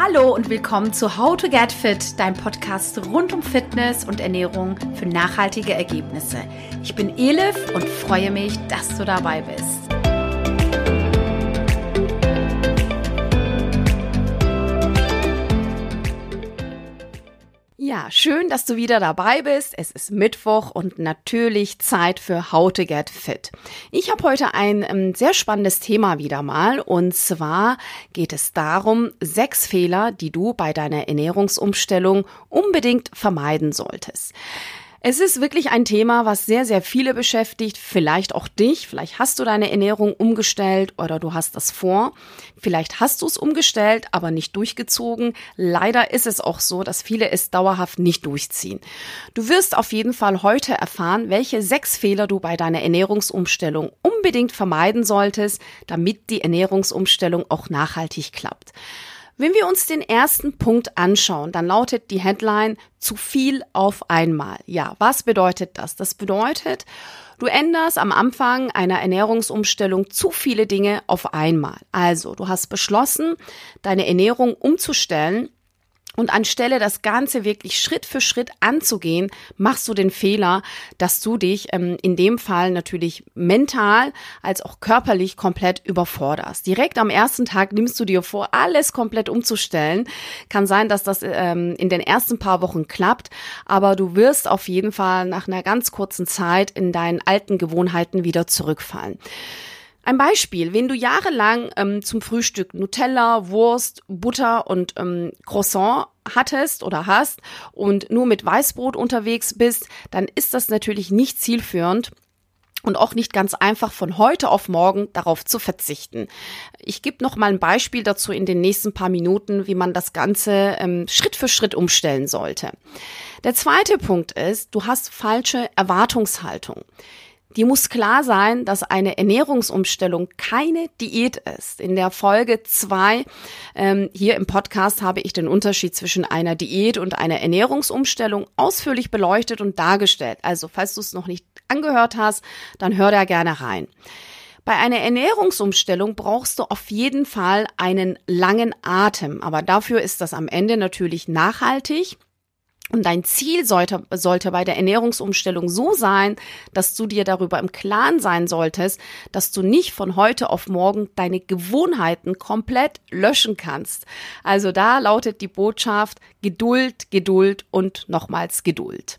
Hallo und willkommen zu How to Get Fit, dein Podcast rund um Fitness und Ernährung für nachhaltige Ergebnisse. Ich bin Elif und freue mich, dass du dabei bist. Ja, schön, dass du wieder dabei bist. Es ist Mittwoch und natürlich Zeit für How to Get Fit. Ich habe heute ein ähm, sehr spannendes Thema wieder mal und zwar geht es darum, sechs Fehler, die du bei deiner Ernährungsumstellung unbedingt vermeiden solltest. Es ist wirklich ein Thema, was sehr, sehr viele beschäftigt, vielleicht auch dich. Vielleicht hast du deine Ernährung umgestellt oder du hast das vor. Vielleicht hast du es umgestellt, aber nicht durchgezogen. Leider ist es auch so, dass viele es dauerhaft nicht durchziehen. Du wirst auf jeden Fall heute erfahren, welche sechs Fehler du bei deiner Ernährungsumstellung unbedingt vermeiden solltest, damit die Ernährungsumstellung auch nachhaltig klappt. Wenn wir uns den ersten Punkt anschauen, dann lautet die Headline zu viel auf einmal. Ja, was bedeutet das? Das bedeutet, du änderst am Anfang einer Ernährungsumstellung zu viele Dinge auf einmal. Also, du hast beschlossen, deine Ernährung umzustellen und anstelle das Ganze wirklich Schritt für Schritt anzugehen, machst du den Fehler, dass du dich ähm, in dem Fall natürlich mental als auch körperlich komplett überforderst. Direkt am ersten Tag nimmst du dir vor, alles komplett umzustellen. Kann sein, dass das ähm, in den ersten paar Wochen klappt, aber du wirst auf jeden Fall nach einer ganz kurzen Zeit in deinen alten Gewohnheiten wieder zurückfallen. Ein Beispiel, wenn du jahrelang ähm, zum Frühstück Nutella, Wurst, Butter und ähm, Croissant hattest oder hast und nur mit Weißbrot unterwegs bist, dann ist das natürlich nicht zielführend und auch nicht ganz einfach von heute auf morgen darauf zu verzichten. Ich gebe noch mal ein Beispiel dazu in den nächsten paar Minuten, wie man das Ganze ähm, Schritt für Schritt umstellen sollte. Der zweite Punkt ist, du hast falsche Erwartungshaltung. Die muss klar sein, dass eine Ernährungsumstellung keine Diät ist. In der Folge zwei ähm, hier im Podcast habe ich den Unterschied zwischen einer Diät und einer Ernährungsumstellung ausführlich beleuchtet und dargestellt. Also falls du es noch nicht angehört hast, dann hör da gerne rein. Bei einer Ernährungsumstellung brauchst du auf jeden Fall einen langen Atem, aber dafür ist das am Ende natürlich nachhaltig und dein Ziel sollte, sollte bei der Ernährungsumstellung so sein, dass du dir darüber im Klaren sein solltest, dass du nicht von heute auf morgen deine Gewohnheiten komplett löschen kannst. Also da lautet die Botschaft Geduld, Geduld und nochmals Geduld.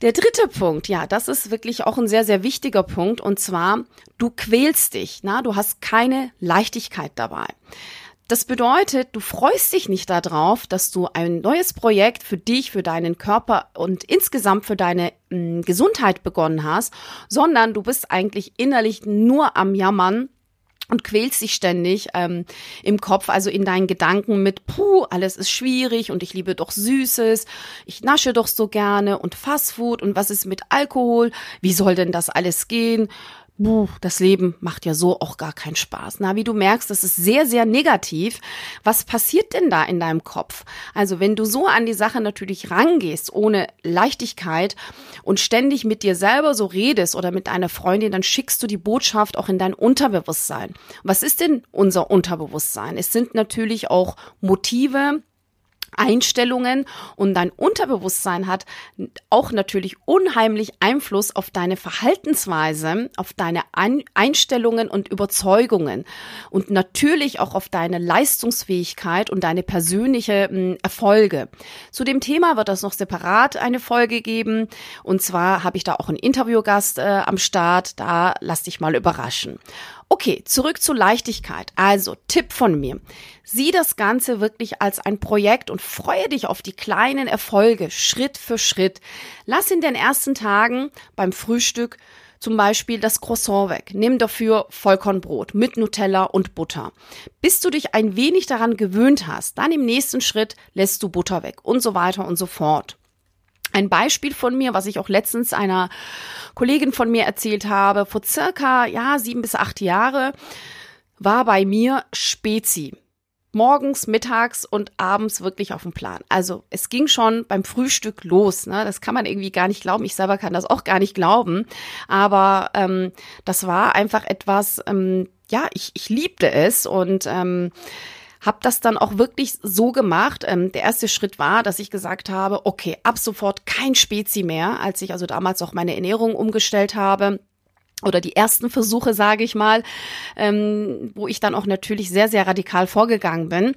Der dritte Punkt, ja, das ist wirklich auch ein sehr, sehr wichtiger Punkt, und zwar, du quälst dich, na, du hast keine Leichtigkeit dabei. Das bedeutet, du freust dich nicht darauf, dass du ein neues Projekt für dich, für deinen Körper und insgesamt für deine mh, hm, Gesundheit begonnen hast, sondern du bist eigentlich innerlich nur am Jammern und quälst dich ständig ähm, im Kopf, also in deinen Gedanken mit, puh, alles ist schwierig und ich liebe doch Süßes, ich nasche doch so gerne und Fastfood und was ist mit Alkohol, wie soll denn das alles gehen? Buh, das Leben macht ja so auch gar keinen Spaß. Na, wie du merkst, das ist sehr, sehr negativ. Was passiert denn da in deinem Kopf? Also, wenn du so an die Sache natürlich rangehst, ohne Leichtigkeit und ständig mit dir selber so redest oder mit einer Freundin, dann schickst du die Botschaft auch in dein Unterbewusstsein. Was ist denn unser Unterbewusstsein? Es sind natürlich auch Motive, Einstellungen und dein Unterbewusstsein hat auch natürlich unheimlich Einfluss auf deine Verhaltensweise, auf deine Einstellungen und Überzeugungen und natürlich auch auf deine Leistungsfähigkeit und deine persönliche Erfolge. Zu dem Thema wird es noch separat eine Folge geben und zwar habe ich da auch einen Interviewgast äh, am Start, da lass dich mal überraschen. Okay, zurück zur Leichtigkeit. Also Tipp von mir. Sieh das Ganze wirklich als ein Projekt und freue dich auf die kleinen Erfolge Schritt für Schritt. Lass in den ersten Tagen beim Frühstück zum Beispiel das Croissant weg. Nimm dafür Vollkornbrot mit Nutella und Butter. Bis du dich ein wenig daran gewöhnt hast, dann im nächsten Schritt lässt du Butter weg und so weiter und so fort. Ein Beispiel von mir, was ich auch letztens einer Kollegin von mir erzählt habe, vor circa, ja, sieben bis acht Jahre, war bei mir Spezi. Morgens, mittags und abends wirklich auf dem Plan. Also es ging schon beim Frühstück los. Ne? Das kann man irgendwie gar nicht glauben. Ich selber kann das auch gar nicht glauben. Aber ähm, das war einfach etwas, ähm, ja, ich, ich liebte es und ähm, habe das dann auch wirklich so gemacht. Ähm, der erste Schritt war, dass ich gesagt habe, okay, ab sofort kein Spezi mehr, als ich also damals auch meine Ernährung umgestellt habe oder die ersten Versuche, sage ich mal, ähm, wo ich dann auch natürlich sehr, sehr radikal vorgegangen bin.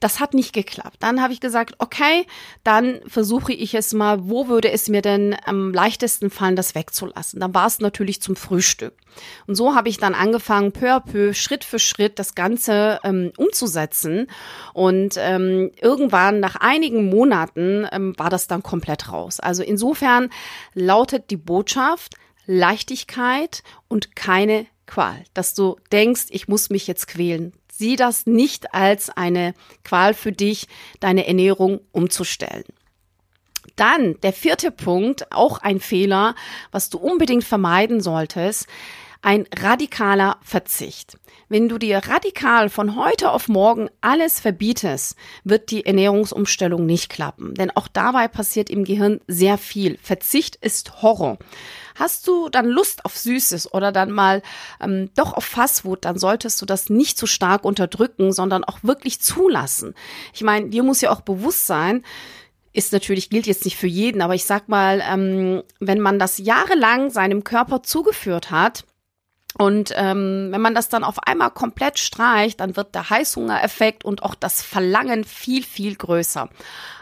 Das hat nicht geklappt. Dann habe ich gesagt, okay, dann versuche ich es mal, wo würde es mir denn am leichtesten fallen, das wegzulassen. Dann war es natürlich zum Frühstück. Und so habe ich dann angefangen, peu à peu, Schritt für Schritt das Ganze ähm, umzusetzen. Und ähm, irgendwann nach einigen Monaten ähm, war das dann komplett raus. Also insofern lautet die Botschaft, Leichtigkeit und keine Qual, dass du denkst, ich muss mich jetzt quälen. Sieh das nicht als eine Qual für dich, deine Ernährung umzustellen. Dann der vierte Punkt, auch ein Fehler, was du unbedingt vermeiden solltest, ein radikaler Verzicht. Wenn du dir radikal von heute auf morgen alles verbietest, wird die Ernährungsumstellung nicht klappen. Denn auch dabei passiert im Gehirn sehr viel. Verzicht ist Horror. Hast du dann Lust auf Süßes oder dann mal ähm, doch auf Fastfood, dann solltest du das nicht zu stark unterdrücken, sondern auch wirklich zulassen. Ich meine, dir muss ja auch bewusst sein, ist natürlich, gilt jetzt nicht für jeden, aber ich sag mal, ähm, wenn man das jahrelang seinem Körper zugeführt hat, und ähm, wenn man das dann auf einmal komplett streicht, dann wird der Heißhungereffekt und auch das Verlangen viel, viel größer.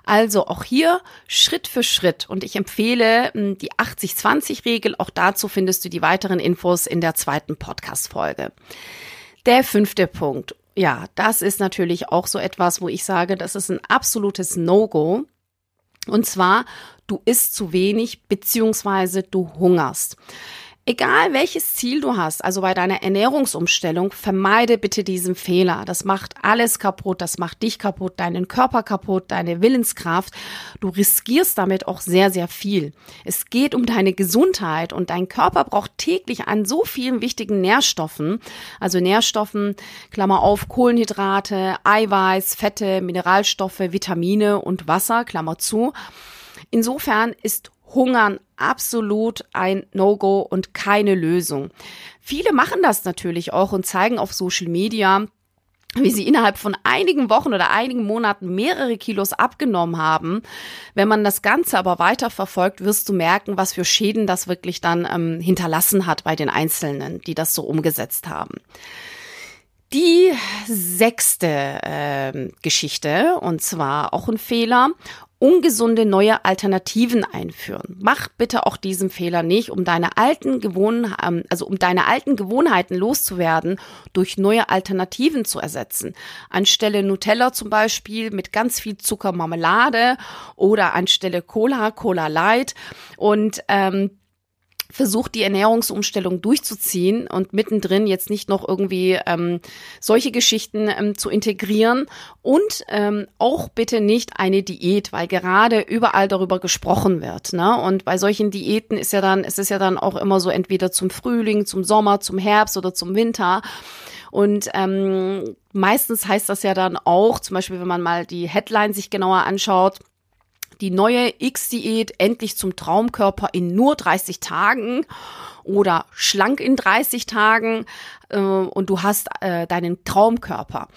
Also auch hier Schritt für Schritt. Und ich empfehle hm, die 80-20-Regel. Auch dazu findest du die weiteren Infos in der zweiten Podcast-Folge. Der fünfte Punkt. Ja, das ist natürlich auch so etwas, wo ich sage, das ist ein absolutes No-Go. Und zwar, du isst zu wenig beziehungsweise du hungerst. Egal welches Ziel du hast, also bei deiner Ernährungsumstellung, vermeide bitte diesen Fehler. Das macht alles kaputt, das macht dich kaputt, deinen Körper kaputt, deine Willenskraft. Du riskierst damit auch sehr, sehr viel. Es geht um deine Gesundheit und dein Körper braucht täglich an so vielen wichtigen Nährstoffen, also Nährstoffen, Klammer auf, Kohlenhydrate, Eiweiß, Fette, Mineralstoffe, Vitamine und Wasser, Klammer zu. Insofern ist Hungern absolut ein No-Go und keine Lösung. Viele machen das natürlich auch und zeigen auf Social Media, wie sie innerhalb von einigen Wochen oder einigen Monaten mehrere Kilos abgenommen haben. Wenn man das Ganze aber weiter verfolgt, wirst du merken, was für Schäden das wirklich dann ähm, hinterlassen hat bei den Einzelnen, die das so umgesetzt haben. Die sechste äh, Geschichte, und zwar auch ein Fehler, ungesunde neue Alternativen einführen. Mach bitte auch diesen Fehler nicht, um deine alten Gewohnheiten, also um deine alten Gewohnheiten loszuwerden, durch neue Alternativen zu ersetzen. Anstelle Nutella zum Beispiel mit ganz viel Zucker Marmelade oder anstelle Cola, Cola Light und ähm, versucht, die Ernährungsumstellung durchzuziehen und mittendrin jetzt nicht noch irgendwie ähm, solche Geschichten ähm, zu integrieren und ähm, auch bitte nicht eine Diät, weil gerade überall darüber gesprochen wird. Ne? Und bei solchen Diäten ist ja dann, es ist ja dann auch immer so entweder zum Frühling, zum Sommer, zum Herbst oder zum Winter. Und ähm, meistens heißt das ja dann auch, zum Beispiel, wenn man mal die Headline sich genauer anschaut, die neue X-Diät endlich zum Traumkörper in nur 30 Tagen oder schlank in 30 Tagen äh, und du hast äh, deinen Traumkörper.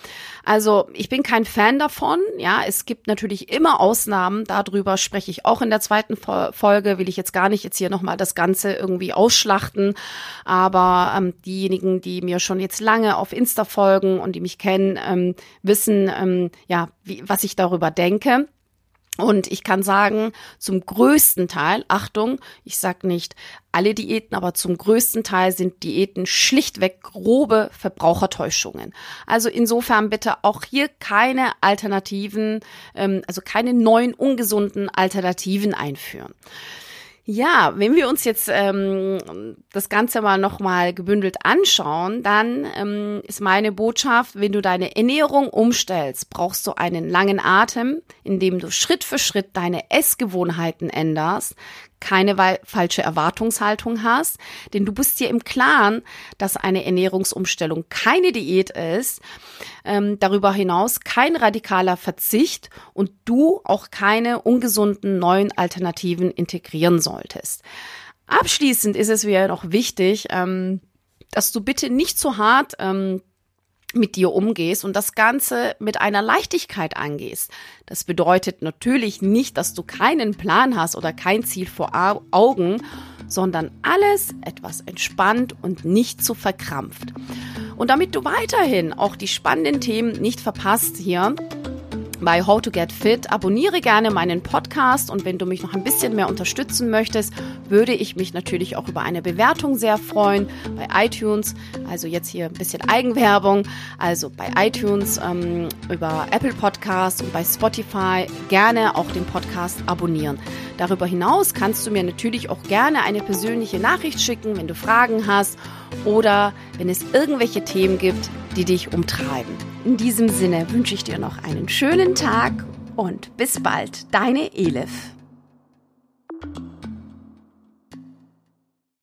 Also ich bin kein Fan davon. Ja, es gibt natürlich immer Ausnahmen. Darüber spreche ich auch in der zweiten Folge. Will ich jetzt gar nicht jetzt hier nochmal das Ganze irgendwie ausschlachten. Aber ähm, diejenigen, die mir schon jetzt lange auf Insta folgen und die mich kennen, ähm, wissen ähm, ja, wie, was ich darüber denke. Und ich kann sagen, zum größten Teil, Achtung, ich sag nicht alle Diäten, aber zum größten Teil sind Diäten schlichtweg grobe Verbrauchertäuschungen. Also insofern bitte auch hier keine Alternativen, ähm, also keine neuen ungesunden Alternativen einführen. Ja, wenn wir uns jetzt ähm, das Ganze mal nochmal gebündelt anschauen, dann ähm, ist meine Botschaft, wenn du deine Ernährung umstellst, brauchst du einen langen Atem, indem du Schritt für Schritt deine Essgewohnheiten änderst, keine falsche Erwartungshaltung hast, denn du bist dir im Klaren, dass eine Ernährungsumstellung keine Diät ist, ähm, darüber hinaus kein radikaler Verzicht und du auch keine ungesunden neuen Alternativen integrieren solltest. Abschließend ist es mir noch wichtig, ähm, dass du bitte nicht zu hart ähm, mit dir umgehst und das Ganze mit einer Leichtigkeit angehst. Das bedeutet natürlich nicht, dass du keinen Plan hast oder kein Ziel vor Augen, sondern alles etwas entspannt und nicht zu verkrampft. Und damit du weiterhin auch die spannenden Themen nicht verpasst hier, bei How to Get Fit. Abonniere gerne meinen Podcast und wenn du mich noch ein bisschen mehr unterstützen möchtest, würde ich mich natürlich auch über eine Bewertung sehr freuen bei iTunes. Also jetzt hier ein bisschen Eigenwerbung. Also bei iTunes, ähm, über Apple Podcast und bei Spotify gerne auch den Podcast abonnieren. Darüber hinaus kannst du mir natürlich auch gerne eine persönliche Nachricht schicken, wenn du Fragen hast oder wenn es irgendwelche Themen gibt, die dich umtreiben. In diesem Sinne wünsche ich dir noch einen schönen Tag und bis bald, deine Elif.